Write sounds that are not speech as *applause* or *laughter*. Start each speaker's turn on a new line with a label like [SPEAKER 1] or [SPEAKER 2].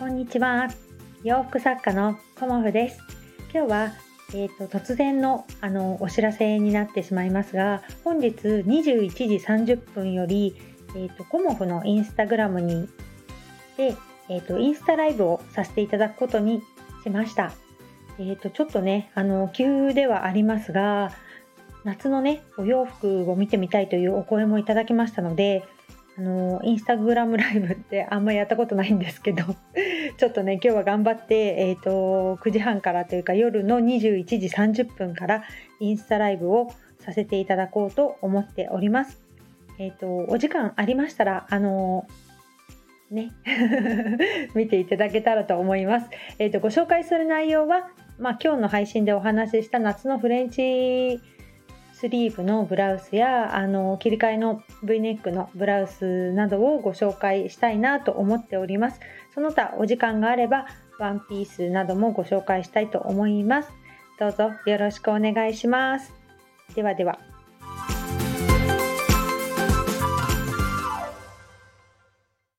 [SPEAKER 1] こんにちは。洋服作家のコモフです。今日は、えーと、突然のあのお知らせになってしまいますが本日21時30分より、えーと、コモフのインスタグラムにで、えーと、インスタライブをさせていただくことにしました。えー、とちょっとねあの急ではありますが夏のねお洋服を見てみたいというお声もいただきましたのであのインスタグラムライブってあんまりやったことないんですけど *laughs* ちょっとね今日は頑張って、えーと、9時半からというか夜の21時30分からインスタライブをさせていただこうと思っております。えーと、お時間ありましたらあのね *laughs* 見ていただけたらと思います。えーとご紹介する内容は、まあ、今日の配信でお話しした夏のフレンチスリーブのブラウスやあの切り替えの V ネックのブラウスなどをご紹介したいなと思っております。その他お時間があればワンピースなどもご紹介したいと思います。どうぞよろしくお願いします。ではでは。